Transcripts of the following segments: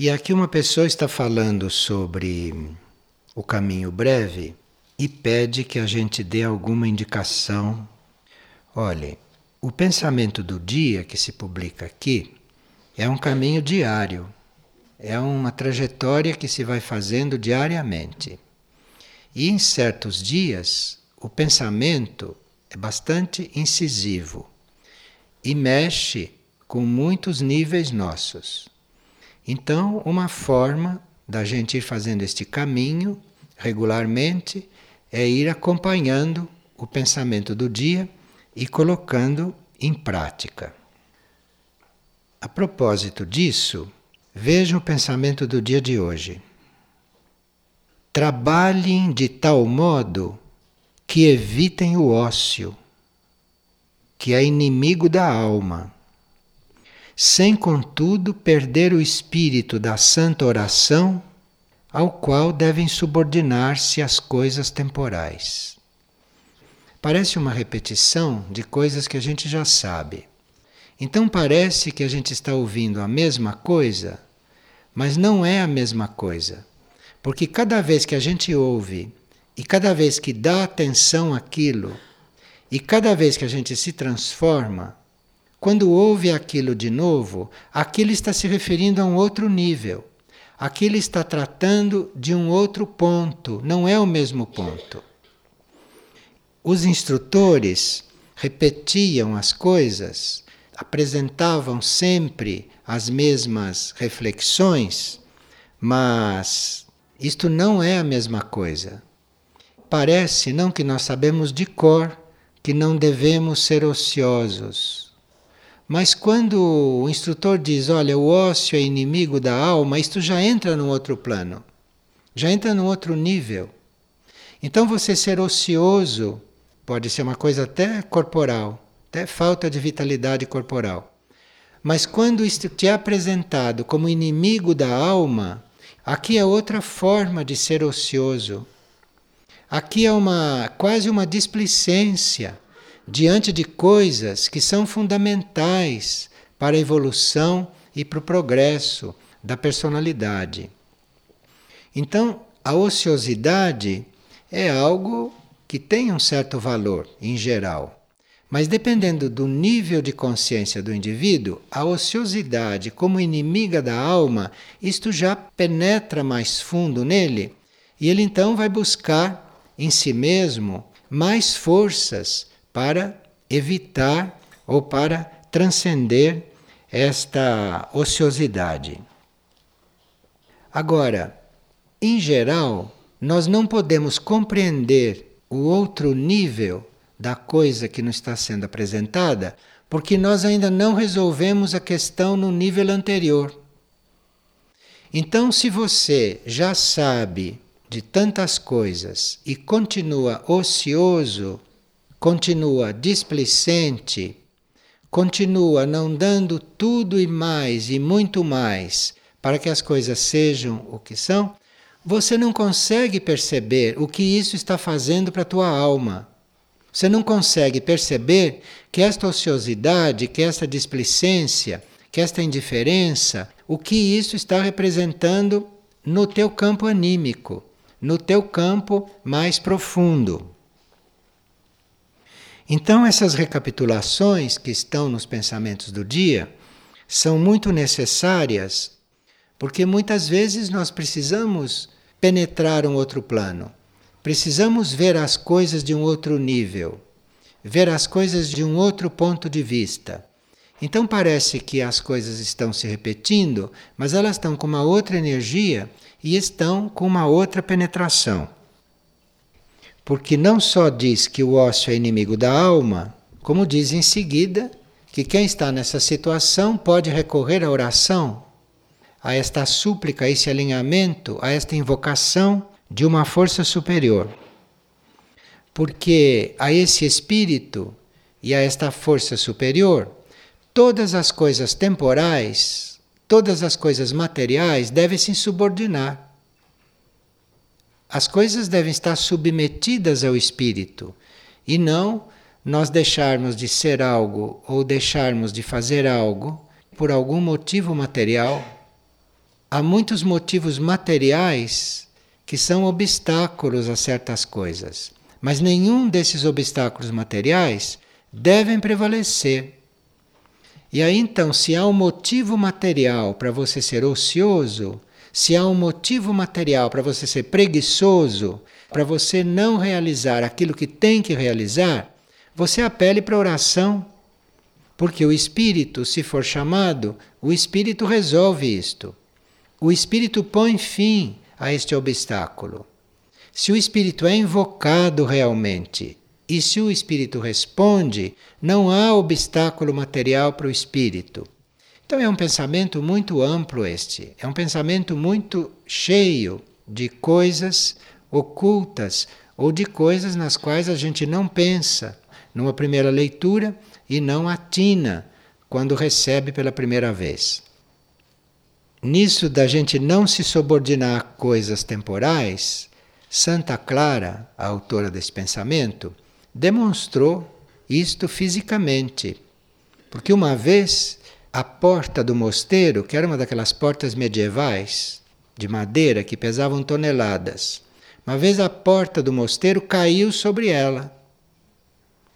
E aqui uma pessoa está falando sobre o caminho breve e pede que a gente dê alguma indicação. Olhe, o pensamento do dia que se publica aqui é um caminho diário, é uma trajetória que se vai fazendo diariamente. E em certos dias, o pensamento é bastante incisivo e mexe com muitos níveis nossos. Então, uma forma da gente ir fazendo este caminho regularmente é ir acompanhando o pensamento do dia e colocando em prática. A propósito disso, veja o pensamento do dia de hoje. Trabalhem de tal modo que evitem o ócio, que é inimigo da alma sem contudo perder o espírito da santa oração, ao qual devem subordinar-se as coisas temporais. Parece uma repetição de coisas que a gente já sabe. Então parece que a gente está ouvindo a mesma coisa, mas não é a mesma coisa. Porque cada vez que a gente ouve e cada vez que dá atenção àquilo, e cada vez que a gente se transforma, quando ouve aquilo de novo, aquilo está se referindo a um outro nível. Aquilo está tratando de um outro ponto, não é o mesmo ponto. Os instrutores repetiam as coisas, apresentavam sempre as mesmas reflexões, mas isto não é a mesma coisa. Parece não que nós sabemos de cor que não devemos ser ociosos mas quando o instrutor diz, olha, o ócio é inimigo da alma, isto já entra num outro plano, já entra num outro nível. Então você ser ocioso pode ser uma coisa até corporal, até falta de vitalidade corporal. Mas quando isto te é apresentado como inimigo da alma, aqui é outra forma de ser ocioso. Aqui é uma quase uma displicência diante de coisas que são fundamentais para a evolução e para o progresso da personalidade. Então, a ociosidade é algo que tem um certo valor em geral. Mas dependendo do nível de consciência do indivíduo, a ociosidade como inimiga da alma, isto já penetra mais fundo nele, e ele então vai buscar em si mesmo mais forças para evitar ou para transcender esta ociosidade. Agora, em geral, nós não podemos compreender o outro nível da coisa que nos está sendo apresentada porque nós ainda não resolvemos a questão no nível anterior. Então, se você já sabe de tantas coisas e continua ocioso continua displicente, continua não dando tudo e mais e muito mais para que as coisas sejam o que são, você não consegue perceber o que isso está fazendo para a tua alma. Você não consegue perceber que esta ociosidade, que esta displicência, que esta indiferença, o que isso está representando no teu campo anímico, no teu campo mais profundo. Então, essas recapitulações que estão nos pensamentos do dia são muito necessárias, porque muitas vezes nós precisamos penetrar um outro plano, precisamos ver as coisas de um outro nível, ver as coisas de um outro ponto de vista. Então parece que as coisas estão se repetindo, mas elas estão com uma outra energia e estão com uma outra penetração porque não só diz que o ócio é inimigo da alma, como diz em seguida que quem está nessa situação pode recorrer à oração, a esta súplica, a esse alinhamento, a esta invocação de uma força superior. Porque a esse espírito e a esta força superior, todas as coisas temporais, todas as coisas materiais devem se subordinar. As coisas devem estar submetidas ao espírito e não nós deixarmos de ser algo ou deixarmos de fazer algo por algum motivo material. há muitos motivos materiais que são obstáculos a certas coisas, mas nenhum desses obstáculos materiais devem prevalecer. E aí então, se há um motivo material para você ser ocioso, se há um motivo material para você ser preguiçoso, para você não realizar aquilo que tem que realizar, você apele para a oração. Porque o espírito, se for chamado, o espírito resolve isto. O espírito põe fim a este obstáculo. Se o espírito é invocado realmente e se o espírito responde, não há obstáculo material para o espírito. Então é um pensamento muito amplo este, é um pensamento muito cheio de coisas ocultas ou de coisas nas quais a gente não pensa numa primeira leitura e não atina quando recebe pela primeira vez. Nisso da gente não se subordinar a coisas temporais, Santa Clara, a autora desse pensamento, demonstrou isto fisicamente. Porque uma vez a porta do mosteiro, que era uma daquelas portas medievais de madeira que pesavam toneladas, uma vez a porta do mosteiro caiu sobre ela.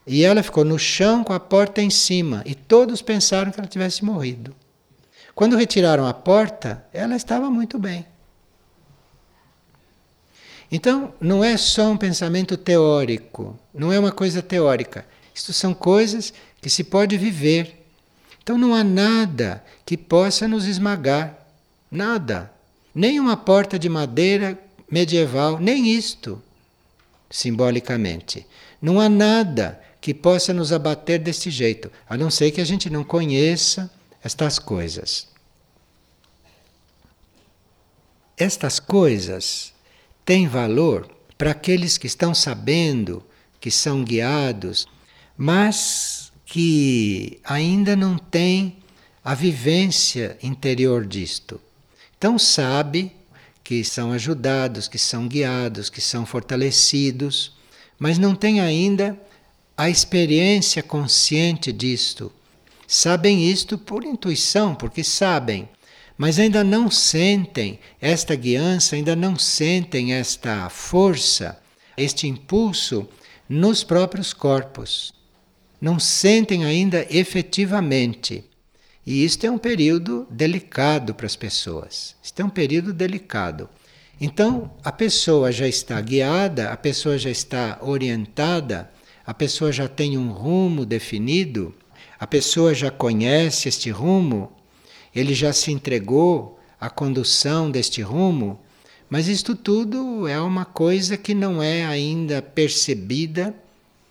E ela ficou no chão com a porta em cima, e todos pensaram que ela tivesse morrido. Quando retiraram a porta, ela estava muito bem. Então, não é só um pensamento teórico, não é uma coisa teórica. Isto são coisas que se pode viver. Então, não há nada que possa nos esmagar. Nada. Nem uma porta de madeira medieval, nem isto, simbolicamente. Não há nada que possa nos abater desse jeito, a não ser que a gente não conheça estas coisas. Estas coisas tem valor para aqueles que estão sabendo, que são guiados, mas que ainda não têm a vivência interior disto. Então sabe que são ajudados, que são guiados, que são fortalecidos, mas não tem ainda a experiência consciente disto. Sabem isto por intuição, porque sabem mas ainda não sentem esta guiança, ainda não sentem esta força, este impulso nos próprios corpos. Não sentem ainda efetivamente. E isto é um período delicado para as pessoas. Isto é um período delicado. Então, a pessoa já está guiada, a pessoa já está orientada, a pessoa já tem um rumo definido, a pessoa já conhece este rumo, ele já se entregou à condução deste rumo, mas isto tudo é uma coisa que não é ainda percebida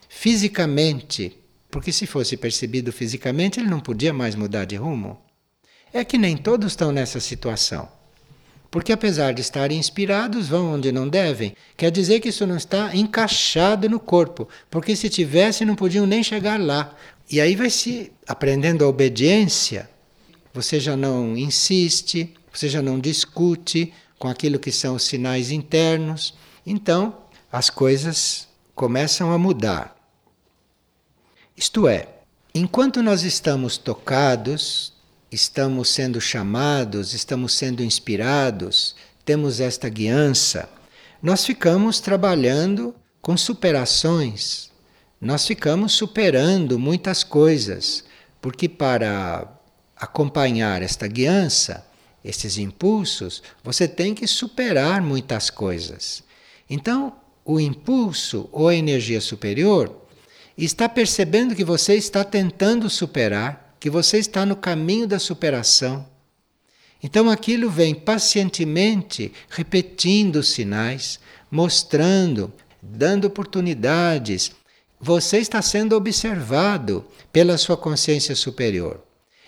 fisicamente, porque se fosse percebido fisicamente, ele não podia mais mudar de rumo. É que nem todos estão nessa situação. Porque apesar de estarem inspirados, vão onde não devem. Quer dizer que isso não está encaixado no corpo, porque se tivesse não podiam nem chegar lá. E aí vai se aprendendo a obediência você já não insiste, você já não discute com aquilo que são os sinais internos. Então, as coisas começam a mudar. Isto é, enquanto nós estamos tocados, estamos sendo chamados, estamos sendo inspirados, temos esta guiança, nós ficamos trabalhando com superações, nós ficamos superando muitas coisas, porque para acompanhar esta guiança, estes impulsos, você tem que superar muitas coisas. Então, o impulso ou a energia superior está percebendo que você está tentando superar, que você está no caminho da superação. Então aquilo vem pacientemente repetindo os sinais, mostrando, dando oportunidades. Você está sendo observado pela sua consciência superior.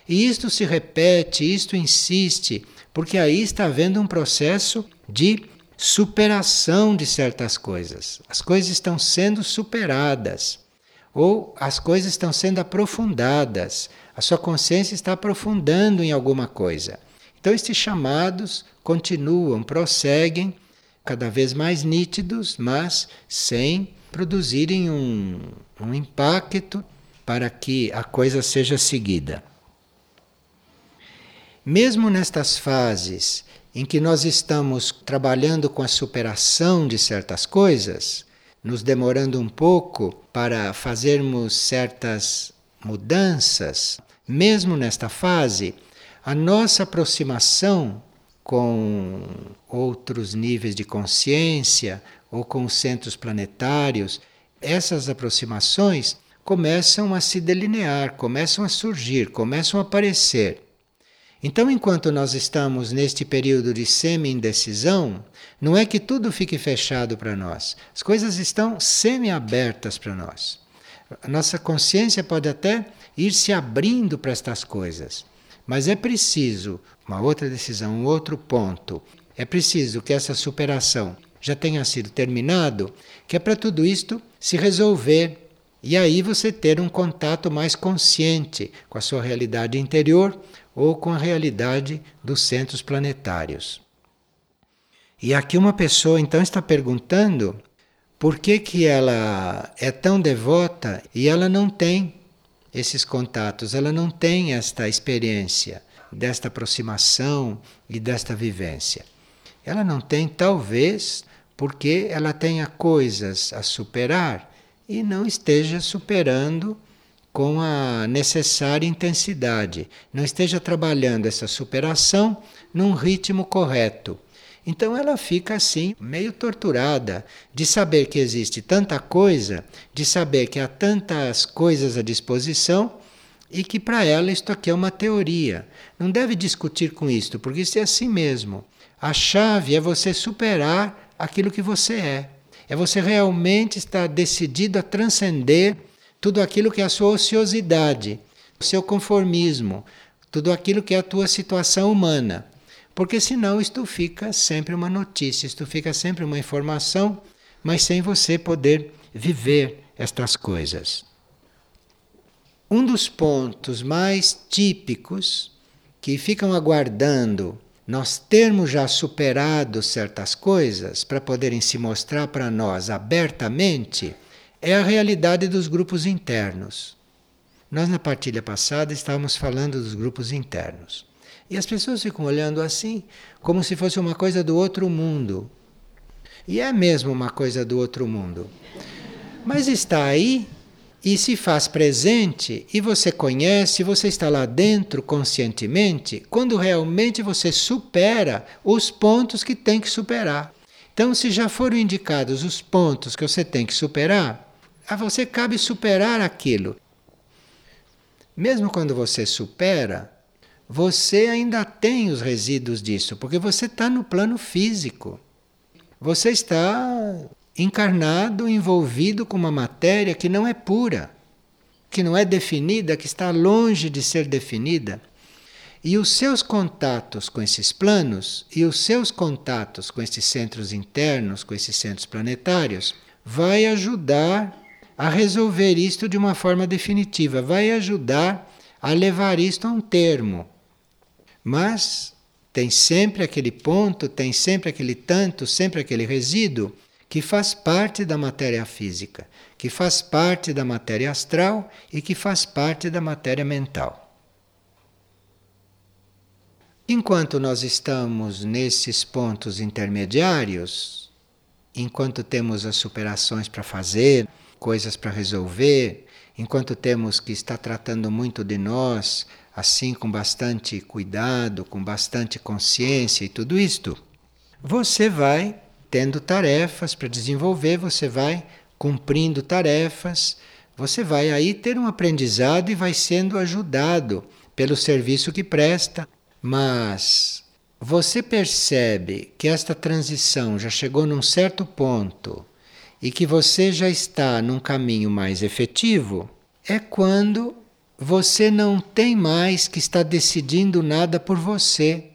E isto se repete, isto insiste, porque aí está havendo um processo de superação de certas coisas. As coisas estão sendo superadas, ou as coisas estão sendo aprofundadas. A sua consciência está aprofundando em alguma coisa. Então, estes chamados continuam, prosseguem, cada vez mais nítidos, mas sem produzirem um, um impacto para que a coisa seja seguida. Mesmo nestas fases em que nós estamos trabalhando com a superação de certas coisas, nos demorando um pouco para fazermos certas mudanças, mesmo nesta fase, a nossa aproximação com outros níveis de consciência ou com os centros planetários, essas aproximações começam a se delinear, começam a surgir, começam a aparecer. Então, enquanto nós estamos neste período de semi-indecisão, não é que tudo fique fechado para nós. As coisas estão semi-abertas para nós. A nossa consciência pode até ir se abrindo para estas coisas, mas é preciso uma outra decisão, um outro ponto. É preciso que essa superação já tenha sido terminado, que é para tudo isto se resolver e aí você ter um contato mais consciente com a sua realidade interior ou com a realidade dos centros planetários. E aqui uma pessoa então está perguntando por que, que ela é tão devota e ela não tem esses contatos, ela não tem esta experiência desta aproximação e desta vivência. Ela não tem, talvez, porque ela tenha coisas a superar e não esteja superando com a necessária intensidade, não esteja trabalhando essa superação num ritmo correto. Então ela fica assim, meio torturada, de saber que existe tanta coisa, de saber que há tantas coisas à disposição e que para ela isto aqui é uma teoria. Não deve discutir com isto, porque isso é assim mesmo. A chave é você superar aquilo que você é. É você realmente estar decidido a transcender tudo aquilo que é a sua ociosidade, o seu conformismo, tudo aquilo que é a tua situação humana. Porque senão isto fica sempre uma notícia, isto fica sempre uma informação, mas sem você poder viver estas coisas. Um dos pontos mais típicos que ficam aguardando nós termos já superado certas coisas para poderem se mostrar para nós abertamente é a realidade dos grupos internos. Nós, na partilha passada, estávamos falando dos grupos internos. E as pessoas ficam olhando assim, como se fosse uma coisa do outro mundo. E é mesmo uma coisa do outro mundo. Mas está aí e se faz presente e você conhece, você está lá dentro conscientemente, quando realmente você supera os pontos que tem que superar. Então, se já foram indicados os pontos que você tem que superar, a você cabe superar aquilo. Mesmo quando você supera, você ainda tem os resíduos disso, porque você está no plano físico. Você está encarnado, envolvido com uma matéria que não é pura, que não é definida, que está longe de ser definida. E os seus contatos com esses planos e os seus contatos com esses centros internos, com esses centros planetários, vai ajudar a resolver isto de uma forma definitiva, vai ajudar a levar isto a um termo. Mas tem sempre aquele ponto, tem sempre aquele tanto, sempre aquele resíduo que faz parte da matéria física, que faz parte da matéria astral e que faz parte da matéria mental. Enquanto nós estamos nesses pontos intermediários, enquanto temos as superações para fazer, coisas para resolver, enquanto temos que estar tratando muito de nós, assim com bastante cuidado, com bastante consciência e tudo isto, você vai tendo tarefas para desenvolver, você vai cumprindo tarefas, você vai aí ter um aprendizado e vai sendo ajudado pelo serviço que presta, mas você percebe que esta transição já chegou num certo ponto e que você já está num caminho mais efetivo, é quando você não tem mais que estar decidindo nada por você.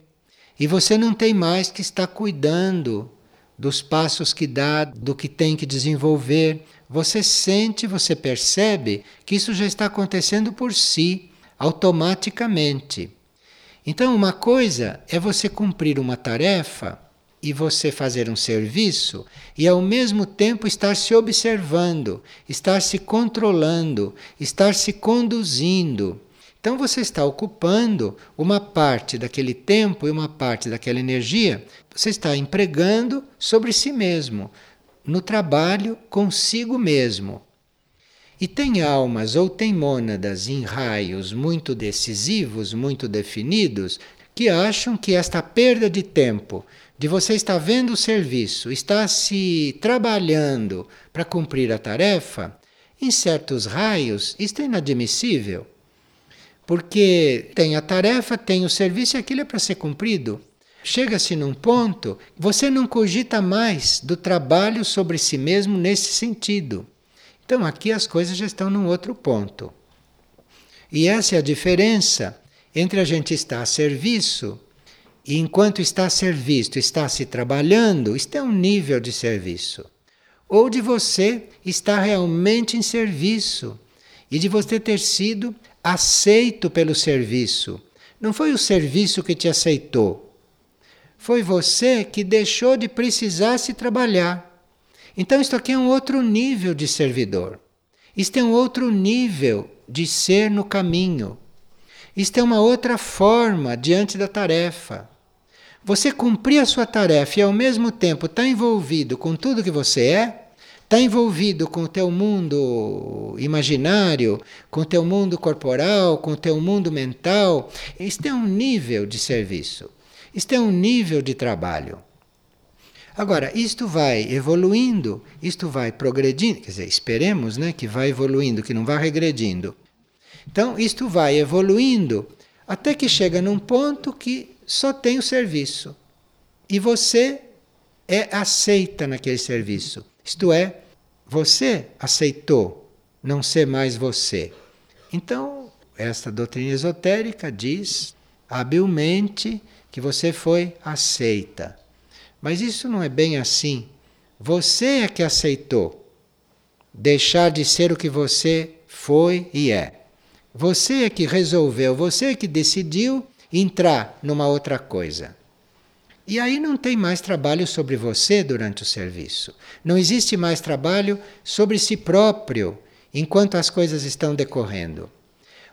E você não tem mais que estar cuidando dos passos que dá, do que tem que desenvolver. Você sente, você percebe que isso já está acontecendo por si, automaticamente. Então, uma coisa é você cumprir uma tarefa e você fazer um serviço e ao mesmo tempo estar se observando, estar se controlando, estar se conduzindo. Então você está ocupando uma parte daquele tempo e uma parte daquela energia, você está empregando sobre si mesmo, no trabalho consigo mesmo. E tem almas ou tem mônadas em raios muito decisivos, muito definidos, que acham que esta perda de tempo, de você estar vendo o serviço, está se trabalhando para cumprir a tarefa, em certos raios, isto é inadmissível. Porque tem a tarefa, tem o serviço e aquilo é para ser cumprido. Chega-se num ponto, você não cogita mais do trabalho sobre si mesmo nesse sentido. Então aqui as coisas já estão num outro ponto. E essa é a diferença entre a gente estar a serviço e enquanto está a serviço, está se trabalhando, isto é um nível de serviço. Ou de você estar realmente em serviço e de você ter sido aceito pelo serviço. Não foi o serviço que te aceitou. Foi você que deixou de precisar se trabalhar. Então, isto aqui é um outro nível de servidor. Isto é um outro nível de ser no caminho. Isto é uma outra forma diante da tarefa. Você cumprir a sua tarefa e ao mesmo tempo estar tá envolvido com tudo que você é, está envolvido com o teu mundo imaginário, com o teu mundo corporal, com o teu mundo mental. Isto é um nível de serviço. Isto é um nível de trabalho. Agora, isto vai evoluindo, isto vai progredindo, quer dizer, esperemos né, que vai evoluindo, que não vá regredindo. Então, isto vai evoluindo até que chega num ponto que só tem o serviço. E você é aceita naquele serviço. Isto é, você aceitou não ser mais você. Então, esta doutrina esotérica diz habilmente que você foi aceita. Mas isso não é bem assim. Você é que aceitou deixar de ser o que você foi e é. Você é que resolveu, você é que decidiu entrar numa outra coisa. E aí não tem mais trabalho sobre você durante o serviço. Não existe mais trabalho sobre si próprio enquanto as coisas estão decorrendo.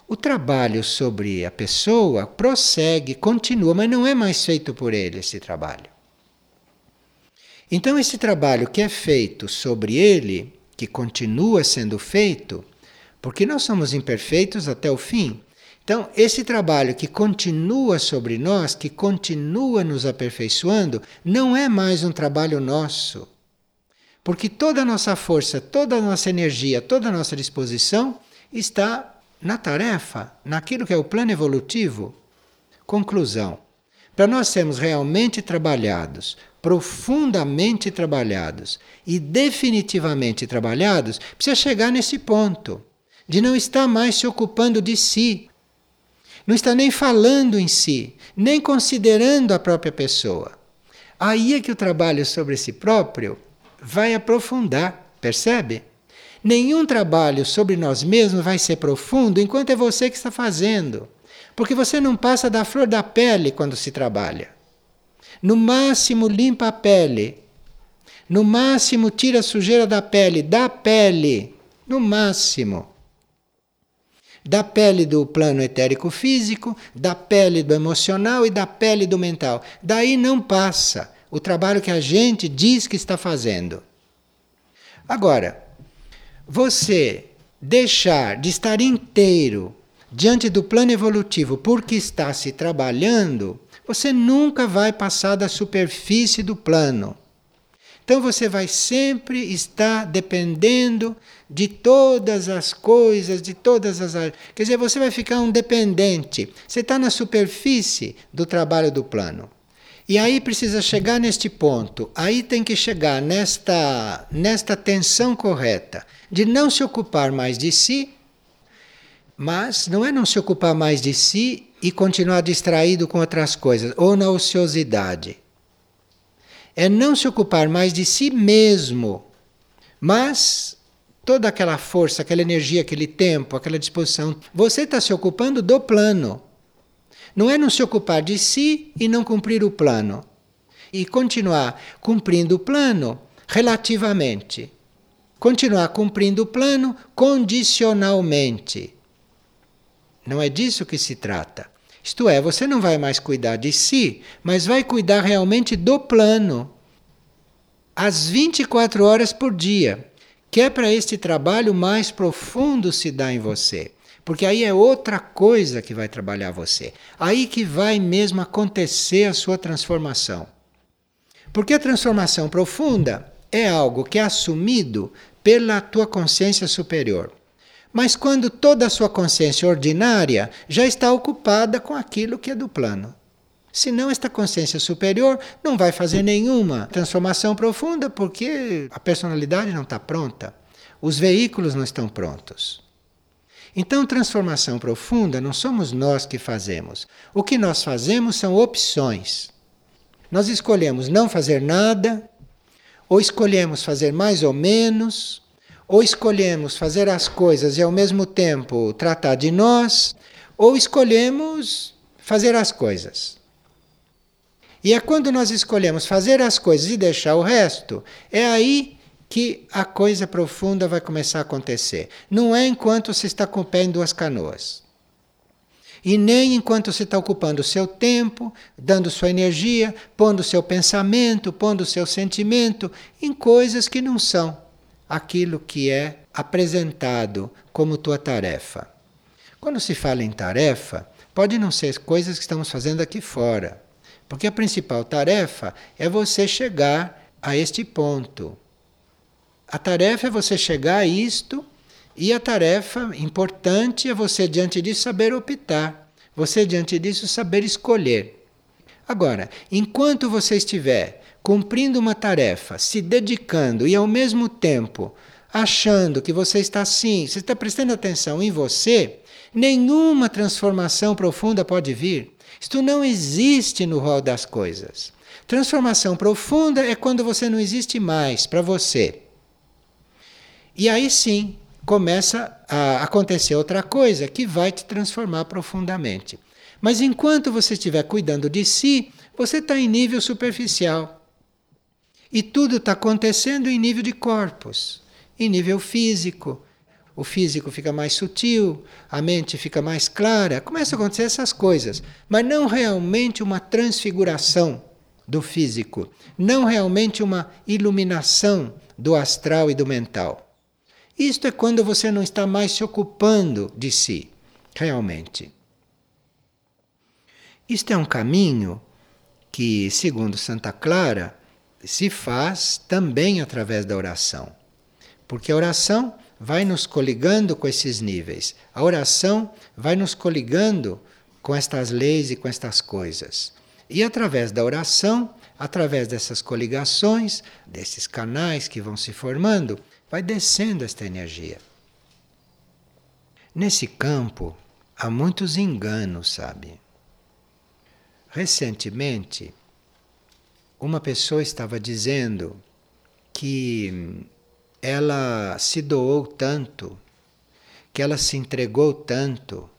O trabalho sobre a pessoa prossegue, continua, mas não é mais feito por ele esse trabalho. Então, esse trabalho que é feito sobre ele, que continua sendo feito, porque nós somos imperfeitos até o fim. Então, esse trabalho que continua sobre nós, que continua nos aperfeiçoando, não é mais um trabalho nosso. Porque toda a nossa força, toda a nossa energia, toda a nossa disposição está na tarefa, naquilo que é o plano evolutivo. Conclusão: para nós sermos realmente trabalhados profundamente trabalhados e definitivamente trabalhados, precisa chegar nesse ponto de não estar mais se ocupando de si, não está nem falando em si, nem considerando a própria pessoa. Aí é que o trabalho sobre si próprio vai aprofundar, percebe? Nenhum trabalho sobre nós mesmos vai ser profundo enquanto é você que está fazendo. Porque você não passa da flor da pele quando se trabalha. No máximo, limpa a pele. No máximo, tira a sujeira da pele, da pele. No máximo. Da pele do plano etérico físico, da pele do emocional e da pele do mental. Daí não passa o trabalho que a gente diz que está fazendo. Agora, você deixar de estar inteiro diante do plano evolutivo porque está se trabalhando você nunca vai passar da superfície do plano. Então você vai sempre estar dependendo de todas as coisas, de todas as. Quer dizer, você vai ficar um dependente. Você está na superfície do trabalho do plano. E aí precisa chegar neste ponto. Aí tem que chegar nesta, nesta tensão correta de não se ocupar mais de si, mas não é não se ocupar mais de si e continuar distraído com outras coisas, ou na ociosidade. É não se ocupar mais de si mesmo, mas toda aquela força, aquela energia, aquele tempo, aquela disposição, você está se ocupando do plano. Não é não se ocupar de si e não cumprir o plano. E continuar cumprindo o plano relativamente. Continuar cumprindo o plano condicionalmente Não é disso que se trata. Isto é, você não vai mais cuidar de si, mas vai cuidar realmente do plano. Às 24 horas por dia, que é para este trabalho mais profundo se dar em você. Porque aí é outra coisa que vai trabalhar você. Aí que vai mesmo acontecer a sua transformação. Porque a transformação profunda é algo que é assumido pela tua consciência superior. Mas quando toda a sua consciência ordinária já está ocupada com aquilo que é do plano. Senão, esta consciência superior não vai fazer nenhuma transformação profunda porque a personalidade não está pronta, os veículos não estão prontos. Então, transformação profunda não somos nós que fazemos. O que nós fazemos são opções. Nós escolhemos não fazer nada, ou escolhemos fazer mais ou menos, ou escolhemos fazer as coisas e ao mesmo tempo tratar de nós, ou escolhemos fazer as coisas. E é quando nós escolhemos fazer as coisas e deixar o resto, é aí que a coisa profunda vai começar a acontecer. Não é enquanto você está com o pé em duas canoas. E nem enquanto você está ocupando o seu tempo, dando sua energia, pondo seu pensamento, pondo seu sentimento em coisas que não são aquilo que é apresentado como tua tarefa. Quando se fala em tarefa, pode não ser coisas que estamos fazendo aqui fora, porque a principal tarefa é você chegar a este ponto. A tarefa é você chegar a isto, e a tarefa importante é você, diante disso, saber optar. Você, diante disso, saber escolher. Agora, enquanto você estiver cumprindo uma tarefa, se dedicando e ao mesmo tempo achando que você está assim, você está prestando atenção em você, nenhuma transformação profunda pode vir. Isto não existe no rol das coisas. Transformação profunda é quando você não existe mais para você. E aí sim começa a acontecer outra coisa que vai te transformar profundamente. Mas enquanto você estiver cuidando de si, você está em nível superficial. E tudo está acontecendo em nível de corpos, em nível físico. O físico fica mais sutil, a mente fica mais clara, começam a acontecer essas coisas, mas não realmente uma transfiguração do físico, não realmente uma iluminação do astral e do mental. Isto é quando você não está mais se ocupando de si, realmente. Isto é um caminho que, segundo Santa Clara, se faz também através da oração. Porque a oração vai nos coligando com esses níveis. A oração vai nos coligando com estas leis e com estas coisas. E através da oração, através dessas coligações, desses canais que vão se formando, vai descendo esta energia. Nesse campo há muitos enganos, sabe? Recentemente, uma pessoa estava dizendo que ela se doou tanto, que ela se entregou tanto,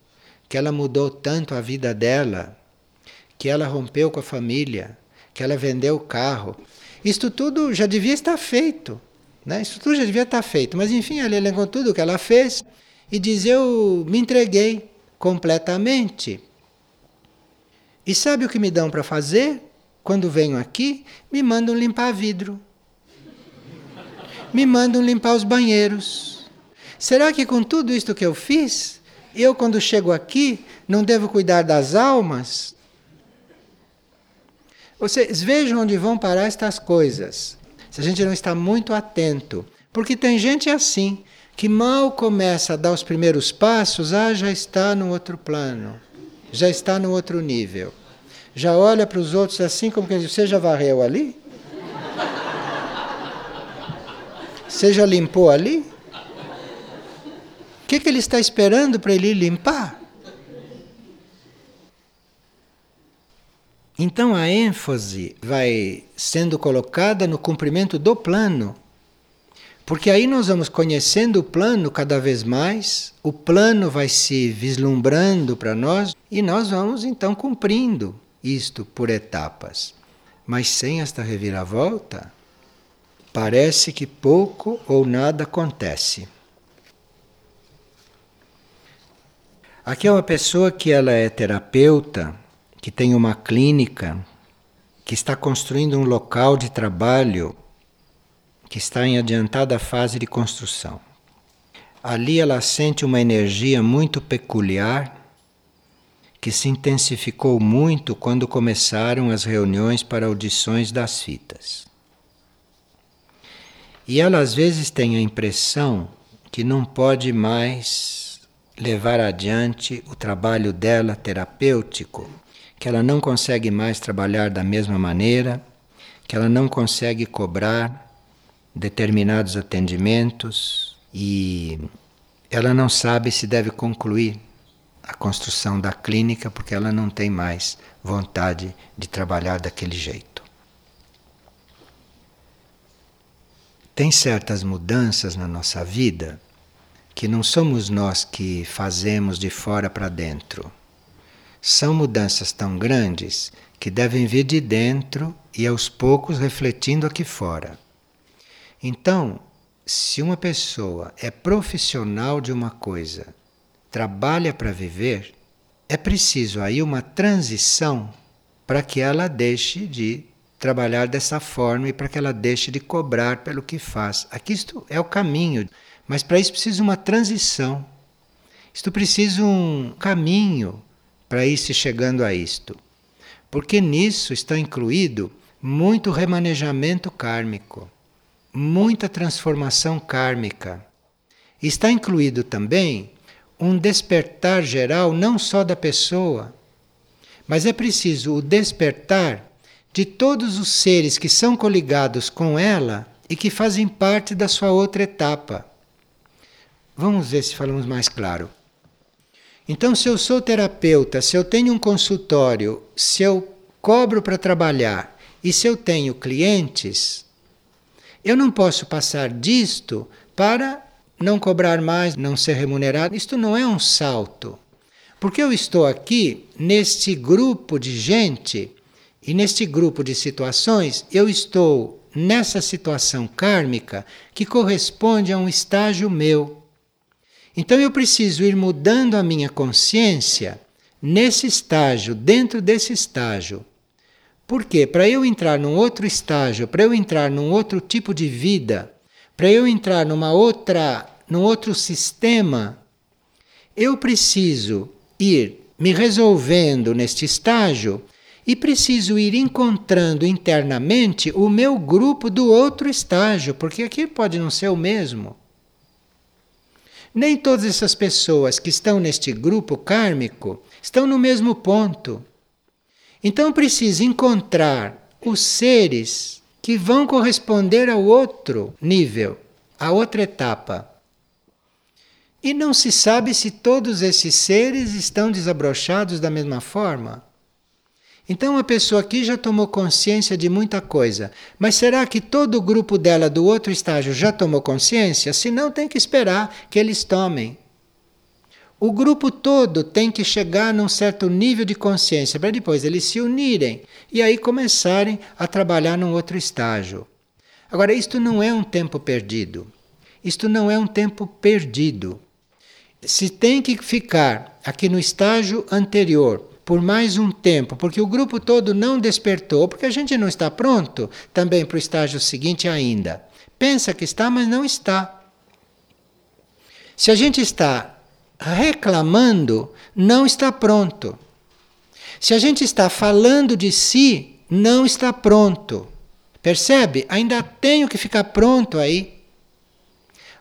que ela mudou tanto a vida dela, que ela rompeu com a família, que ela vendeu o carro. Isto tudo já devia estar feito, né? Isso tudo já devia estar feito. Mas enfim, ela elencou tudo o que ela fez e diz: Eu me entreguei completamente. E sabe o que me dão para fazer? Quando venho aqui, me mandam limpar vidro. Me mandam limpar os banheiros. Será que com tudo isto que eu fiz, eu quando chego aqui não devo cuidar das almas? Vocês vejam onde vão parar estas coisas. Se a gente não está muito atento. Porque tem gente assim, que mal começa a dar os primeiros passos, ah, já está no outro plano, já está no outro nível já olha para os outros assim como que diz, você já varreu ali? Você já limpou ali? O que, que ele está esperando para ele limpar? Então a ênfase vai sendo colocada no cumprimento do plano. Porque aí nós vamos conhecendo o plano cada vez mais, o plano vai se vislumbrando para nós e nós vamos então cumprindo isto por etapas. Mas sem esta reviravolta, parece que pouco ou nada acontece. Aqui é uma pessoa que ela é terapeuta, que tem uma clínica, que está construindo um local de trabalho que está em adiantada fase de construção. Ali ela sente uma energia muito peculiar que se intensificou muito quando começaram as reuniões para audições das fitas. E ela às vezes tem a impressão que não pode mais levar adiante o trabalho dela terapêutico, que ela não consegue mais trabalhar da mesma maneira, que ela não consegue cobrar determinados atendimentos e ela não sabe se deve concluir a construção da clínica porque ela não tem mais vontade de trabalhar daquele jeito. Tem certas mudanças na nossa vida que não somos nós que fazemos de fora para dentro. São mudanças tão grandes que devem vir de dentro e aos poucos refletindo aqui fora. Então, se uma pessoa é profissional de uma coisa, trabalha para viver, é preciso aí uma transição para que ela deixe de trabalhar dessa forma e para que ela deixe de cobrar pelo que faz. Aqui isto é o caminho, mas para isso precisa uma transição. Isto precisa um caminho para ir se chegando a isto. Porque nisso está incluído muito remanejamento kármico muita transformação kármica. Está incluído também um despertar geral, não só da pessoa, mas é preciso o despertar de todos os seres que são coligados com ela e que fazem parte da sua outra etapa. Vamos ver se falamos mais claro. Então, se eu sou terapeuta, se eu tenho um consultório, se eu cobro para trabalhar e se eu tenho clientes, eu não posso passar disto para não cobrar mais, não ser remunerado. Isto não é um salto. Porque eu estou aqui neste grupo de gente e neste grupo de situações, eu estou nessa situação kármica que corresponde a um estágio meu. Então eu preciso ir mudando a minha consciência nesse estágio, dentro desse estágio. Porque para eu entrar num outro estágio, para eu entrar num outro tipo de vida, para eu entrar numa outra, num outro sistema, eu preciso ir me resolvendo neste estágio e preciso ir encontrando internamente o meu grupo do outro estágio, porque aqui pode não ser o mesmo. Nem todas essas pessoas que estão neste grupo kármico estão no mesmo ponto. Então precisa encontrar os seres que vão corresponder ao outro nível, à outra etapa. E não se sabe se todos esses seres estão desabrochados da mesma forma. Então a pessoa aqui já tomou consciência de muita coisa, mas será que todo o grupo dela do outro estágio já tomou consciência? Se não, tem que esperar que eles tomem. O grupo todo tem que chegar num certo nível de consciência para depois eles se unirem e aí começarem a trabalhar num outro estágio. Agora, isto não é um tempo perdido. Isto não é um tempo perdido. Se tem que ficar aqui no estágio anterior por mais um tempo, porque o grupo todo não despertou, porque a gente não está pronto também para o estágio seguinte ainda. Pensa que está, mas não está. Se a gente está reclamando, não está pronto. Se a gente está falando de si, não está pronto. Percebe? Ainda tenho que ficar pronto aí.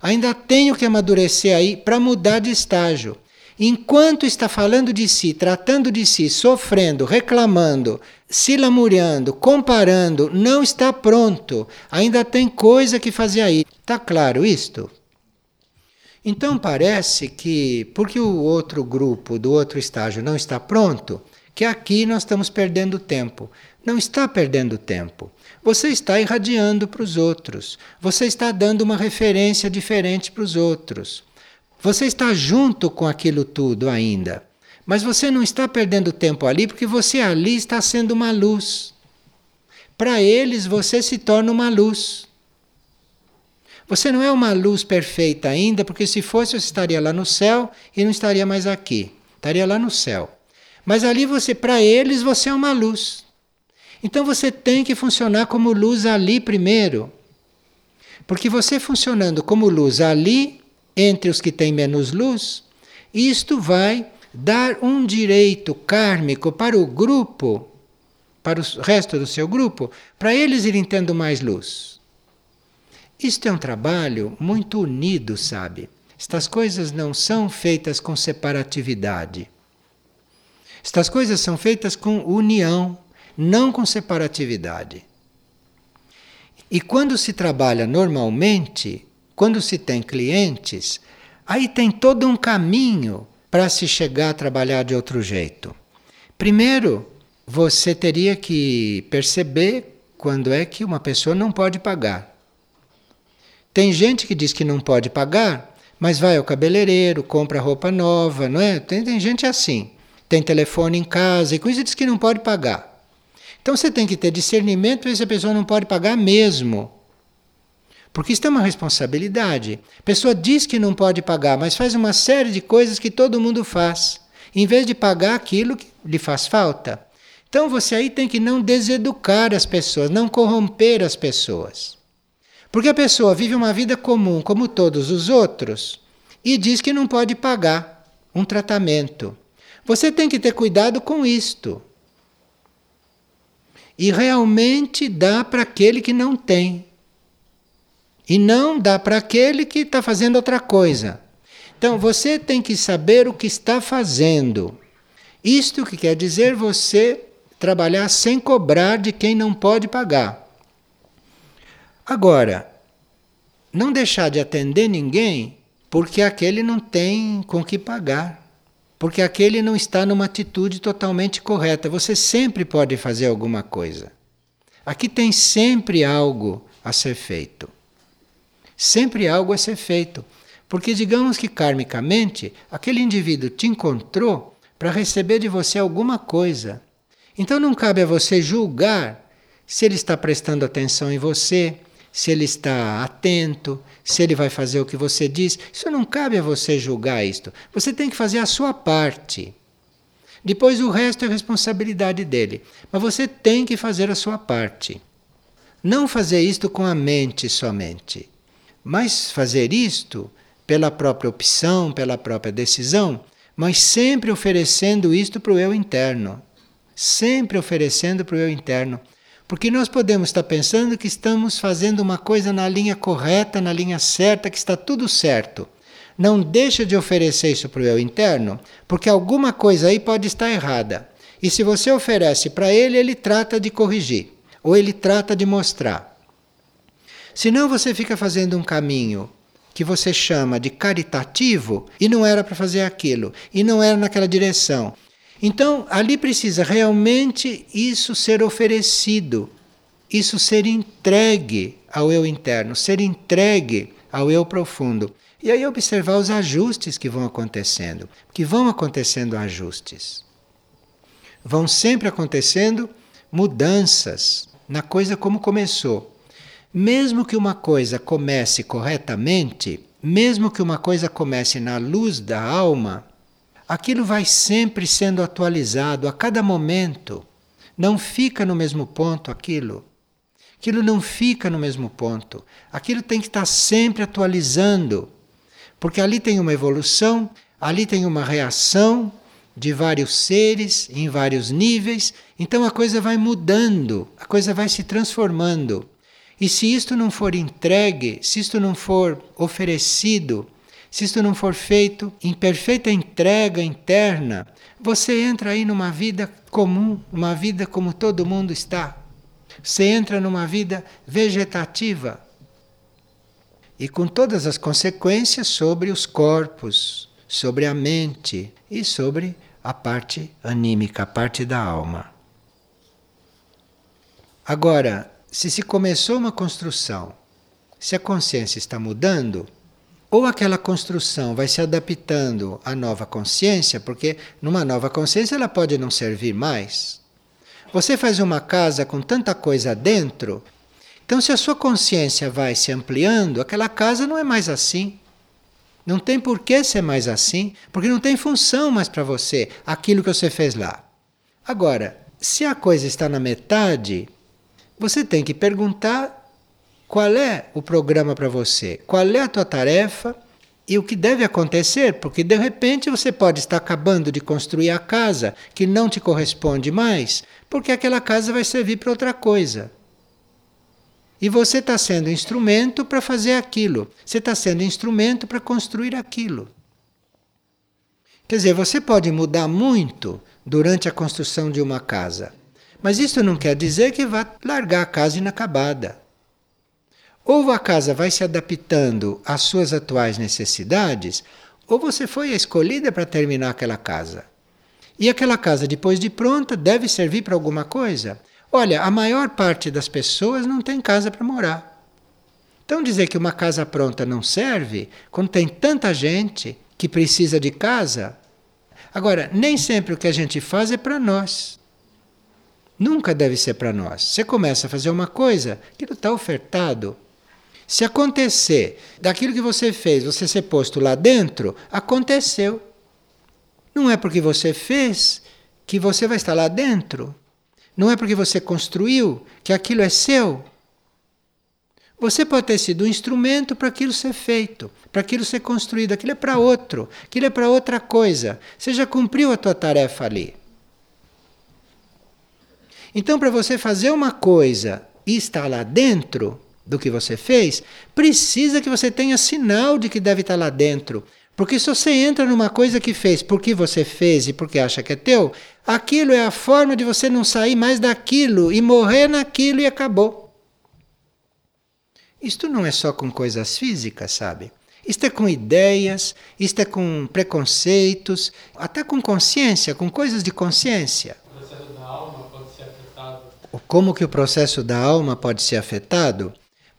Ainda tenho que amadurecer aí para mudar de estágio. Enquanto está falando de si, tratando de si, sofrendo, reclamando, se lamuriando, comparando, não está pronto. Ainda tem coisa que fazer aí. Está claro isto? Então parece que, porque o outro grupo do outro estágio não está pronto, que aqui nós estamos perdendo tempo. Não está perdendo tempo. Você está irradiando para os outros. Você está dando uma referência diferente para os outros. Você está junto com aquilo tudo ainda. Mas você não está perdendo tempo ali porque você ali está sendo uma luz. Para eles você se torna uma luz. Você não é uma luz perfeita ainda, porque se fosse, você estaria lá no céu e não estaria mais aqui. estaria lá no céu. Mas ali você, para eles, você é uma luz. Então você tem que funcionar como luz ali primeiro. Porque você funcionando como luz ali, entre os que têm menos luz, isto vai dar um direito kármico para o grupo, para o resto do seu grupo, para eles irem tendo mais luz. Isto é um trabalho muito unido, sabe? Estas coisas não são feitas com separatividade. Estas coisas são feitas com união, não com separatividade. E quando se trabalha normalmente, quando se tem clientes, aí tem todo um caminho para se chegar a trabalhar de outro jeito. Primeiro, você teria que perceber quando é que uma pessoa não pode pagar. Tem gente que diz que não pode pagar, mas vai ao cabeleireiro, compra roupa nova, não é? Tem, tem gente assim. Tem telefone em casa e com isso diz que não pode pagar. Então você tem que ter discernimento para ver se a pessoa não pode pagar mesmo. Porque isso é uma responsabilidade. A pessoa diz que não pode pagar, mas faz uma série de coisas que todo mundo faz, em vez de pagar aquilo que lhe faz falta. Então você aí tem que não deseducar as pessoas, não corromper as pessoas. Porque a pessoa vive uma vida comum, como todos os outros, e diz que não pode pagar um tratamento. Você tem que ter cuidado com isto e realmente dá para aquele que não tem. E não dá para aquele que está fazendo outra coisa. Então você tem que saber o que está fazendo. Isto que quer dizer você trabalhar sem cobrar de quem não pode pagar. Agora, não deixar de atender ninguém porque aquele não tem com que pagar porque aquele não está numa atitude totalmente correta. Você sempre pode fazer alguma coisa. Aqui tem sempre algo a ser feito. Sempre algo a ser feito. Porque, digamos que karmicamente, aquele indivíduo te encontrou para receber de você alguma coisa. Então não cabe a você julgar se ele está prestando atenção em você, se ele está atento, se ele vai fazer o que você diz. Isso não cabe a você julgar isto. Você tem que fazer a sua parte. Depois o resto é responsabilidade dele. Mas você tem que fazer a sua parte. Não fazer isto com a mente somente, mas fazer isto pela própria opção, pela própria decisão, mas sempre oferecendo isto para o eu interno. Sempre oferecendo para o eu interno. Porque nós podemos estar pensando que estamos fazendo uma coisa na linha correta, na linha certa, que está tudo certo. Não deixa de oferecer isso para o eu interno, porque alguma coisa aí pode estar errada. E se você oferece para ele, ele trata de corrigir, ou ele trata de mostrar. Senão você fica fazendo um caminho que você chama de caritativo e não era para fazer aquilo, e não era naquela direção. Então, ali precisa realmente isso ser oferecido, isso ser entregue ao eu interno, ser entregue ao eu profundo. E aí observar os ajustes que vão acontecendo, que vão acontecendo ajustes. Vão sempre acontecendo mudanças na coisa como começou. Mesmo que uma coisa comece corretamente, mesmo que uma coisa comece na luz da alma, aquilo vai sempre sendo atualizado a cada momento. Não fica no mesmo ponto aquilo. Aquilo não fica no mesmo ponto. Aquilo tem que estar sempre atualizando. Porque ali tem uma evolução, ali tem uma reação de vários seres em vários níveis. Então a coisa vai mudando, a coisa vai se transformando. E se isto não for entregue, se isto não for oferecido se isto não for feito em perfeita entrega interna, você entra aí numa vida comum, uma vida como todo mundo está. Você entra numa vida vegetativa e com todas as consequências sobre os corpos, sobre a mente e sobre a parte anímica, a parte da alma. Agora, se se começou uma construção, se a consciência está mudando, ou aquela construção vai se adaptando à nova consciência, porque numa nova consciência ela pode não servir mais. Você faz uma casa com tanta coisa dentro, então se a sua consciência vai se ampliando, aquela casa não é mais assim. Não tem por que ser mais assim, porque não tem função mais para você aquilo que você fez lá. Agora, se a coisa está na metade, você tem que perguntar qual é o programa para você, qual é a tua tarefa e o que deve acontecer, porque de repente você pode estar acabando de construir a casa que não te corresponde mais, porque aquela casa vai servir para outra coisa. E você está sendo instrumento para fazer aquilo, você está sendo instrumento para construir aquilo. Quer dizer, você pode mudar muito durante a construção de uma casa, mas isso não quer dizer que vá largar a casa inacabada. Ou a casa vai se adaptando às suas atuais necessidades, ou você foi escolhida para terminar aquela casa. E aquela casa, depois de pronta, deve servir para alguma coisa. Olha, a maior parte das pessoas não tem casa para morar. Então, dizer que uma casa pronta não serve, quando tem tanta gente que precisa de casa. Agora, nem sempre o que a gente faz é para nós. Nunca deve ser para nós. Você começa a fazer uma coisa, aquilo está ofertado. Se acontecer daquilo que você fez, você ser posto lá dentro, aconteceu. Não é porque você fez que você vai estar lá dentro. Não é porque você construiu que aquilo é seu. Você pode ter sido um instrumento para aquilo ser feito, para aquilo ser construído. Aquilo é para outro, aquilo é para outra coisa. Você já cumpriu a tua tarefa ali. Então, para você fazer uma coisa e estar lá dentro, do que você fez, precisa que você tenha sinal de que deve estar lá dentro. Porque se você entra numa coisa que fez porque você fez e porque acha que é teu, aquilo é a forma de você não sair mais daquilo e morrer naquilo e acabou. Isto não é só com coisas físicas, sabe? Isto é com ideias, isto é com preconceitos, até com consciência, com coisas de consciência. O processo da alma pode ser afetado. Como que o processo da alma pode ser afetado?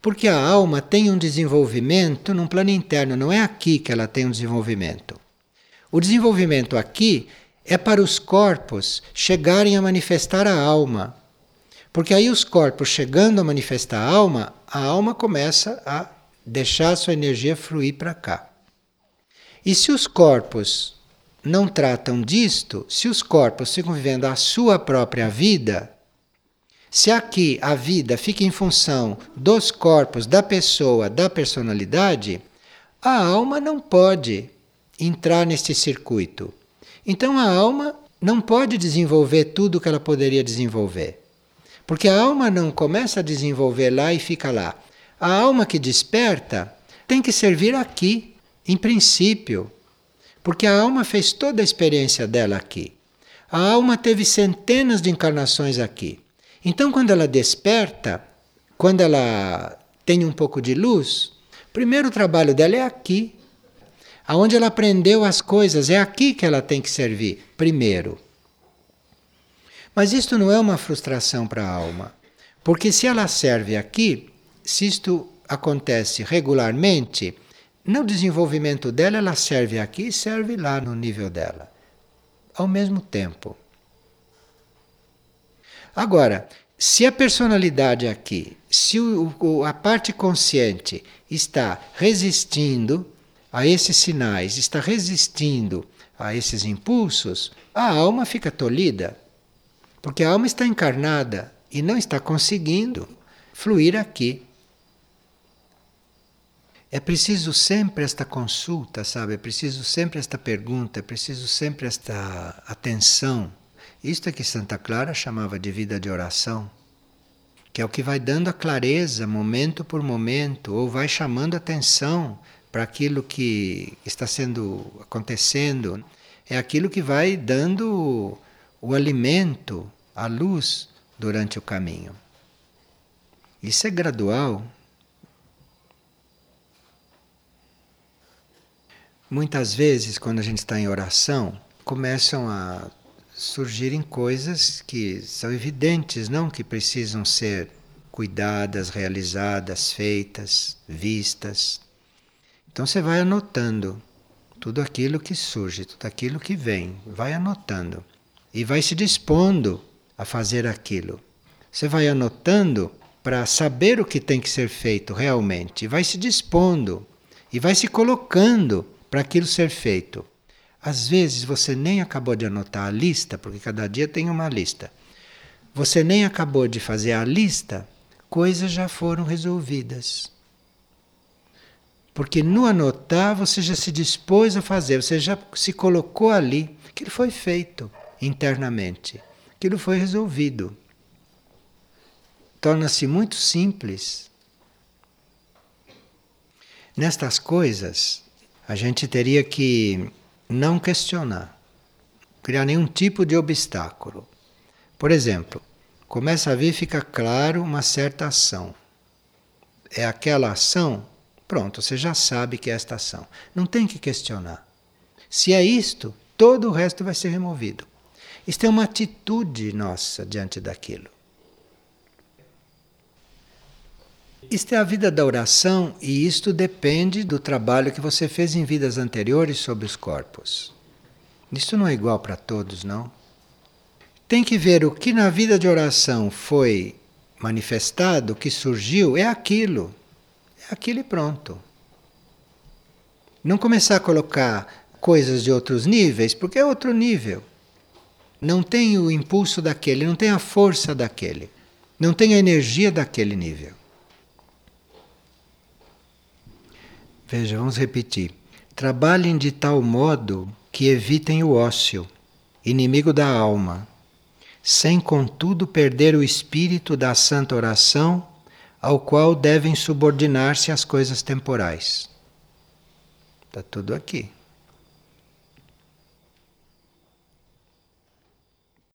Porque a alma tem um desenvolvimento num plano interno, não é aqui que ela tem um desenvolvimento. O desenvolvimento aqui é para os corpos chegarem a manifestar a alma. Porque aí os corpos chegando a manifestar a alma, a alma começa a deixar a sua energia fluir para cá. E se os corpos não tratam disto, se os corpos ficam vivendo a sua própria vida, se aqui a vida fica em função dos corpos, da pessoa, da personalidade, a alma não pode entrar neste circuito. Então a alma não pode desenvolver tudo o que ela poderia desenvolver. Porque a alma não começa a desenvolver lá e fica lá. A alma que desperta tem que servir aqui, em princípio. Porque a alma fez toda a experiência dela aqui. A alma teve centenas de encarnações aqui. Então, quando ela desperta, quando ela tem um pouco de luz, o primeiro trabalho dela é aqui. Aonde ela aprendeu as coisas, é aqui que ela tem que servir, primeiro. Mas isto não é uma frustração para a alma, porque se ela serve aqui, se isto acontece regularmente, no desenvolvimento dela, ela serve aqui e serve lá no nível dela, ao mesmo tempo. Agora, se a personalidade aqui, se o, a parte consciente está resistindo a esses sinais, está resistindo a esses impulsos, a alma fica tolhida. Porque a alma está encarnada e não está conseguindo fluir aqui. É preciso sempre esta consulta, sabe? É preciso sempre esta pergunta, é preciso sempre esta atenção isto é que Santa Clara chamava de vida de oração, que é o que vai dando a clareza momento por momento, ou vai chamando atenção para aquilo que está sendo acontecendo. É aquilo que vai dando o alimento, a luz durante o caminho. Isso é gradual. Muitas vezes, quando a gente está em oração, começam a surgirem coisas que são evidentes, não que precisam ser cuidadas, realizadas, feitas, vistas. Então você vai anotando tudo aquilo que surge, tudo aquilo que vem, vai anotando e vai se dispondo a fazer aquilo. Você vai anotando para saber o que tem que ser feito realmente, vai se dispondo e vai se colocando para aquilo ser feito. Às vezes você nem acabou de anotar a lista, porque cada dia tem uma lista. Você nem acabou de fazer a lista, coisas já foram resolvidas. Porque no anotar você já se dispôs a fazer, você já se colocou ali. Aquilo foi feito internamente, aquilo foi resolvido. Torna-se muito simples. Nestas coisas, a gente teria que não questionar, criar nenhum tipo de obstáculo. Por exemplo, começa a ver, fica claro uma certa ação. É aquela ação, pronto, você já sabe que é esta ação. Não tem que questionar. Se é isto, todo o resto vai ser removido. Isto é uma atitude nossa diante daquilo. Isto é a vida da oração e isto depende do trabalho que você fez em vidas anteriores sobre os corpos. Isto não é igual para todos, não. Tem que ver o que na vida de oração foi manifestado, o que surgiu, é aquilo. É aquilo e pronto. Não começar a colocar coisas de outros níveis, porque é outro nível. Não tem o impulso daquele, não tem a força daquele, não tem a energia daquele nível. Veja, vamos repetir. Trabalhem de tal modo que evitem o ócio, inimigo da alma, sem contudo perder o espírito da santa oração, ao qual devem subordinar-se as coisas temporais. Está tudo aqui.